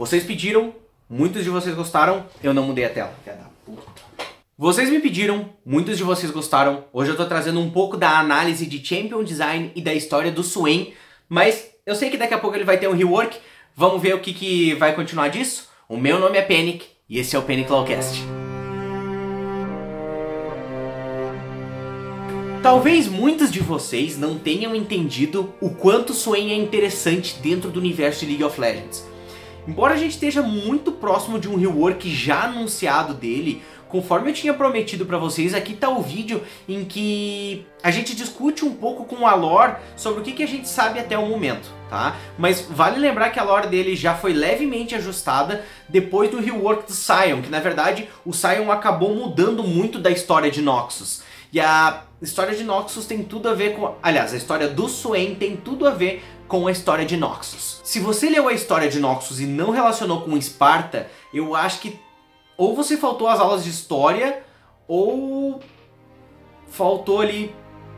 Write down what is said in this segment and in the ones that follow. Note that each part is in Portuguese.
Vocês pediram, muitos de vocês gostaram, eu não mudei a tela. Vocês me pediram, muitos de vocês gostaram. Hoje eu tô trazendo um pouco da análise de Champion Design e da história do Swain, mas eu sei que daqui a pouco ele vai ter um rework. Vamos ver o que, que vai continuar disso? O meu nome é Panic e esse é o Panic Lawcast. Talvez muitos de vocês não tenham entendido o quanto Swain é interessante dentro do universo de League of Legends. Embora a gente esteja muito próximo de um rework já anunciado dele, conforme eu tinha prometido para vocês, aqui tá o vídeo em que a gente discute um pouco com a lore sobre o que, que a gente sabe até o momento, tá? Mas vale lembrar que a lore dele já foi levemente ajustada depois do rework do Sion, que na verdade o Sion acabou mudando muito da história de Noxus. E a história de Noxus tem tudo a ver com. Aliás, a história do Swain tem tudo a ver com a história de Noxus. Se você leu a história de Noxus e não relacionou com Esparta, eu acho que ou você faltou às aulas de história, ou faltou ali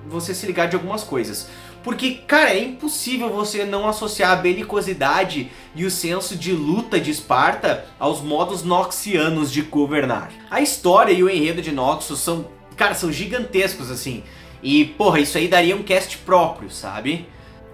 você se ligar de algumas coisas. Porque, cara, é impossível você não associar a belicosidade e o senso de luta de Esparta aos modos noxianos de governar. A história e o enredo de Noxus são, cara, são gigantescos assim. E, porra, isso aí daria um cast próprio, sabe?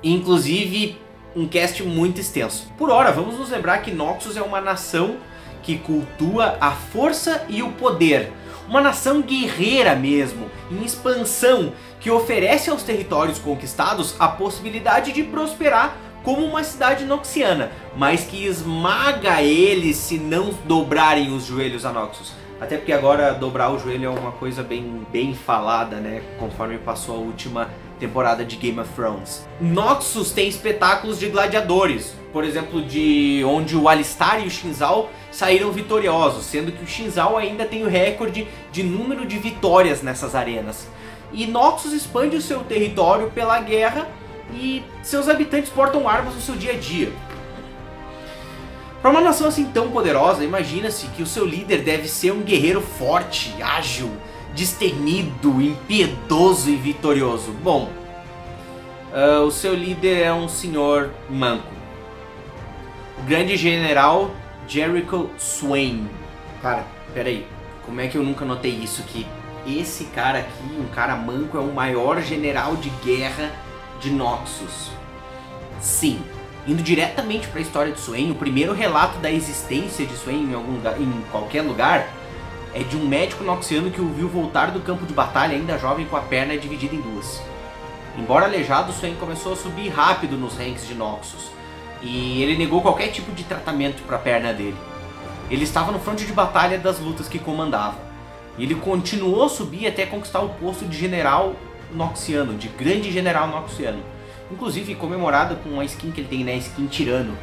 Inclusive, um cast muito extenso. Por hora, vamos nos lembrar que Noxus é uma nação que cultua a força e o poder. Uma nação guerreira mesmo, em expansão, que oferece aos territórios conquistados a possibilidade de prosperar como uma cidade noxiana, mas que esmaga eles se não dobrarem os joelhos a Noxus. Até porque agora dobrar o joelho é uma coisa bem, bem falada, né? Conforme passou a última temporada de Game of Thrones. Noxus tem espetáculos de gladiadores, por exemplo, de onde o Alistar e o Shinzal saíram vitoriosos, sendo que o Shinzal ainda tem o recorde de número de vitórias nessas arenas. E Noxus expande o seu território pela guerra e seus habitantes portam armas no seu dia a dia. Para uma nação assim tão poderosa, imagina-se que o seu líder deve ser um guerreiro forte, ágil, destemido, impiedoso e vitorioso. Bom, uh, o seu líder é um senhor manco. O grande general Jericho Swain. Cara, peraí, como é que eu nunca notei isso? Que esse cara aqui, um cara manco, é o maior general de guerra de Noxus. Sim, indo diretamente para a história de Swain, o primeiro relato da existência de Swain em, algum lugar, em qualquer lugar é de um médico noxiano que o viu voltar do campo de batalha ainda jovem com a perna dividida em duas. Embora aleijado, Swain começou a subir rápido nos ranks de Noxus, e ele negou qualquer tipo de tratamento para a perna dele. Ele estava no fronte de batalha das lutas que comandava. E ele continuou a subir até conquistar o posto de general noxiano, de grande general noxiano. Inclusive comemorado com a skin que ele tem, né, skin tirano.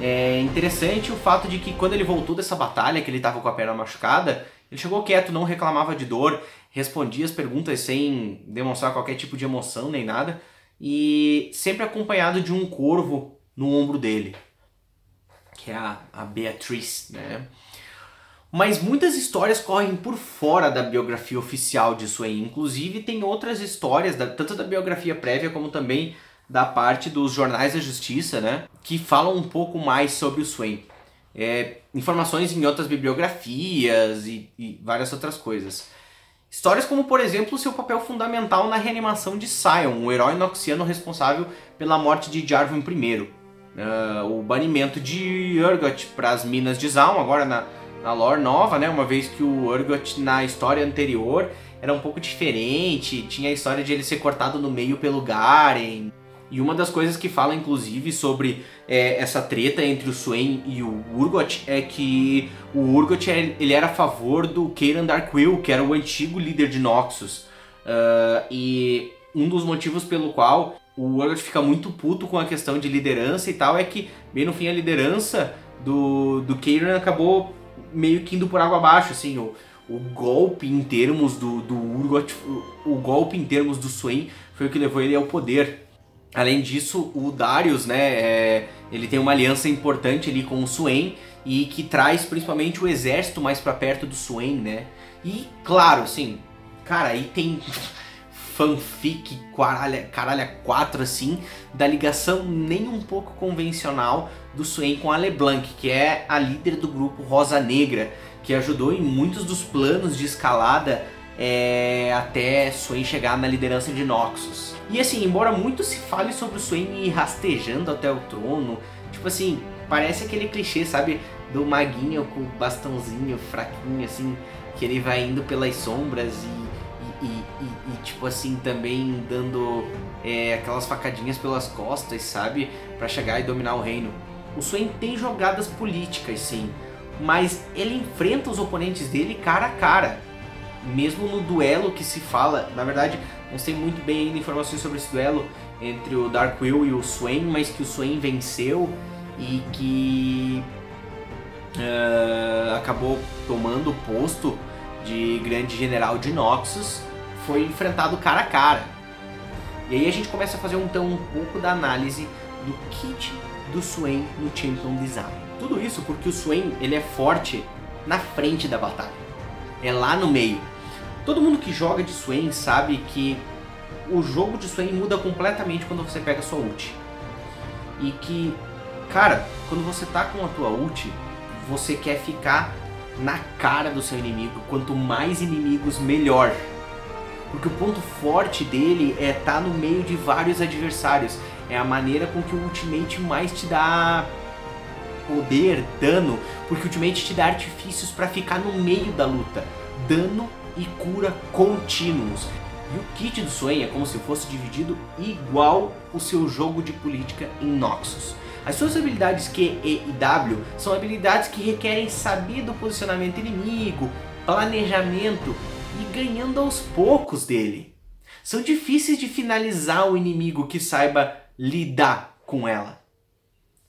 É interessante o fato de que quando ele voltou dessa batalha, que ele estava com a perna machucada, ele chegou quieto, não reclamava de dor, respondia as perguntas sem demonstrar qualquer tipo de emoção nem nada, e sempre acompanhado de um corvo no ombro dele, que é a, a Beatriz, né? Mas muitas histórias correm por fora da biografia oficial de Swain. Inclusive tem outras histórias, tanto da biografia prévia como também da parte dos jornais da justiça, né? Que falam um pouco mais sobre o Swain. É, informações em outras bibliografias e, e, várias outras coisas. Histórias como, por exemplo, seu papel fundamental na reanimação de Sion, o herói noxiano responsável pela morte de Jarvan I. Uh, o banimento de Urgot para as minas de Zaun, agora na, na lore nova, né? Uma vez que o Urgot na história anterior era um pouco diferente, tinha a história de ele ser cortado no meio pelo Garen. E uma das coisas que fala, inclusive, sobre é, essa treta entre o Swain e o Urgot é que o Urgot é, ele era a favor do Kieran Darkwill, que era o antigo líder de Noxus. Uh, e um dos motivos pelo qual o Urgot fica muito puto com a questão de liderança e tal é que, bem no fim, a liderança do, do acabou meio que indo por água abaixo, assim, o, o golpe em termos do, do Urgot, o, o golpe em termos do Swain foi o que levou ele ao poder. Além disso, o Darius, né, é, ele tem uma aliança importante ali com o Swain e que traz principalmente o exército mais para perto do Swain, né? E claro, assim, cara, aí tem fanfic caralha, caralha 4 assim, da ligação nem um pouco convencional do Swain com a LeBlanc, que é a líder do grupo Rosa Negra, que ajudou em muitos dos planos de escalada é, até Swain chegar na liderança de Noxus. E assim, embora muito se fale sobre o Swain ir rastejando até o trono, tipo assim, parece aquele clichê, sabe? Do maguinho com o bastãozinho fraquinho, assim, que ele vai indo pelas sombras e, e, e, e tipo assim, também dando é, aquelas facadinhas pelas costas, sabe? para chegar e dominar o reino. O Swain tem jogadas políticas, sim, mas ele enfrenta os oponentes dele cara a cara. Mesmo no duelo que se fala, na verdade, não sei muito bem ainda informações sobre esse duelo entre o Darkwill e o Swain, mas que o Swain venceu e que uh, acabou tomando o posto de grande general de Noxus, foi enfrentado cara a cara. E aí a gente começa a fazer então um pouco da análise do kit do Swain no Champion Design. Tudo isso porque o Swain ele é forte na frente da batalha, é lá no meio. Todo mundo que joga de Swain sabe que o jogo de Swain muda completamente quando você pega sua ult. E que, cara, quando você tá com a tua ult, você quer ficar na cara do seu inimigo. Quanto mais inimigos, melhor. Porque o ponto forte dele é estar tá no meio de vários adversários. É a maneira com que o Ultimate mais te dá poder, dano, porque o Ultimate te dá artifícios para ficar no meio da luta. Dano e cura contínuos. E o kit do Swain é como se fosse dividido igual o seu jogo de política em Noxus. As suas habilidades Q, E e W são habilidades que requerem saber do posicionamento inimigo, planejamento e ganhando aos poucos dele. São difíceis de finalizar o inimigo que saiba lidar com ela.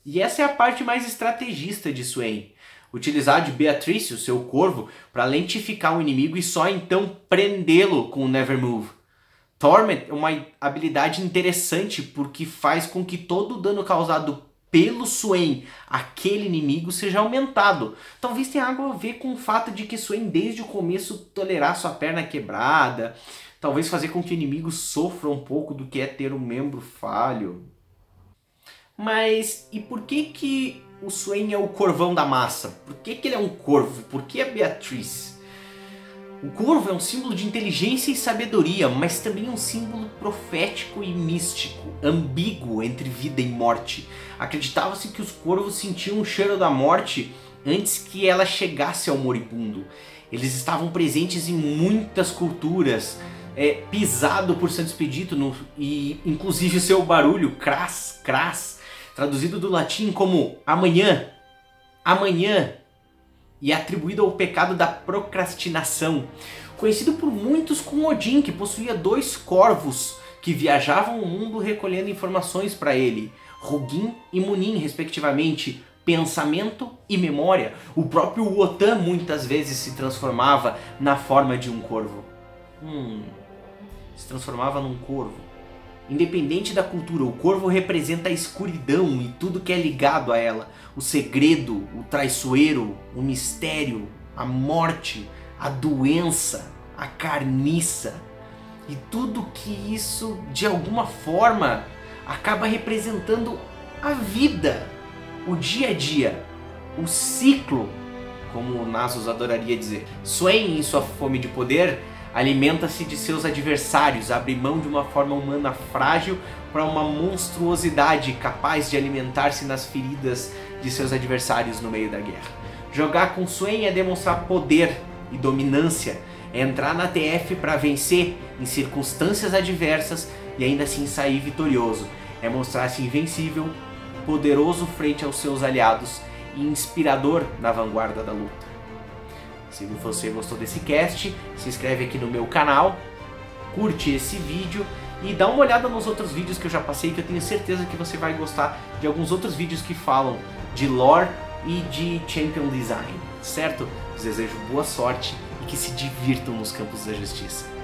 E essa é a parte mais estrategista de Swain. Utilizar de Beatrice, o seu corvo, para lentificar o inimigo e só então prendê-lo com o Never Move. Torment é uma habilidade interessante porque faz com que todo o dano causado pelo Swain aquele inimigo seja aumentado. Talvez tenha algo a ver com o fato de que Swain desde o começo tolerar sua perna quebrada, talvez fazer com que o inimigo sofra um pouco do que é ter um membro falho. Mas e por que que o Swain é o corvão da massa? Por que, que ele é um corvo? Por que a Beatriz? O corvo é um símbolo de inteligência e sabedoria, mas também um símbolo profético e místico, ambíguo entre vida e morte. Acreditava-se que os corvos sentiam o cheiro da morte antes que ela chegasse ao moribundo. Eles estavam presentes em muitas culturas, é, pisado por Santo Expedito, no, e inclusive seu barulho, cras, cras, traduzido do latim como amanhã, amanhã, e atribuído ao pecado da procrastinação. Conhecido por muitos como Odin, que possuía dois corvos que viajavam o mundo recolhendo informações para ele, Rugin e Munin, respectivamente, pensamento e memória. O próprio Wotan muitas vezes se transformava na forma de um corvo. Hum, se transformava num corvo. Independente da cultura, o corvo representa a escuridão e tudo que é ligado a ela: o segredo, o traiçoeiro, o mistério, a morte, a doença, a carniça. E tudo que isso, de alguma forma, acaba representando a vida, o dia a dia, o ciclo, como Nasus adoraria dizer. Swain, em sua fome de poder, alimenta-se de seus adversários, abre mão de uma forma humana frágil para uma monstruosidade capaz de alimentar-se nas feridas de seus adversários no meio da guerra. Jogar com Swain é demonstrar poder e dominância, é entrar na TF para vencer em circunstâncias adversas e ainda assim sair vitorioso, é mostrar-se invencível, poderoso frente aos seus aliados e inspirador na vanguarda da luta. Se você gostou desse cast, se inscreve aqui no meu canal, curte esse vídeo e dá uma olhada nos outros vídeos que eu já passei, que eu tenho certeza que você vai gostar de alguns outros vídeos que falam de lore e de champion design, certo? desejo boa sorte e que se divirtam nos campos da justiça.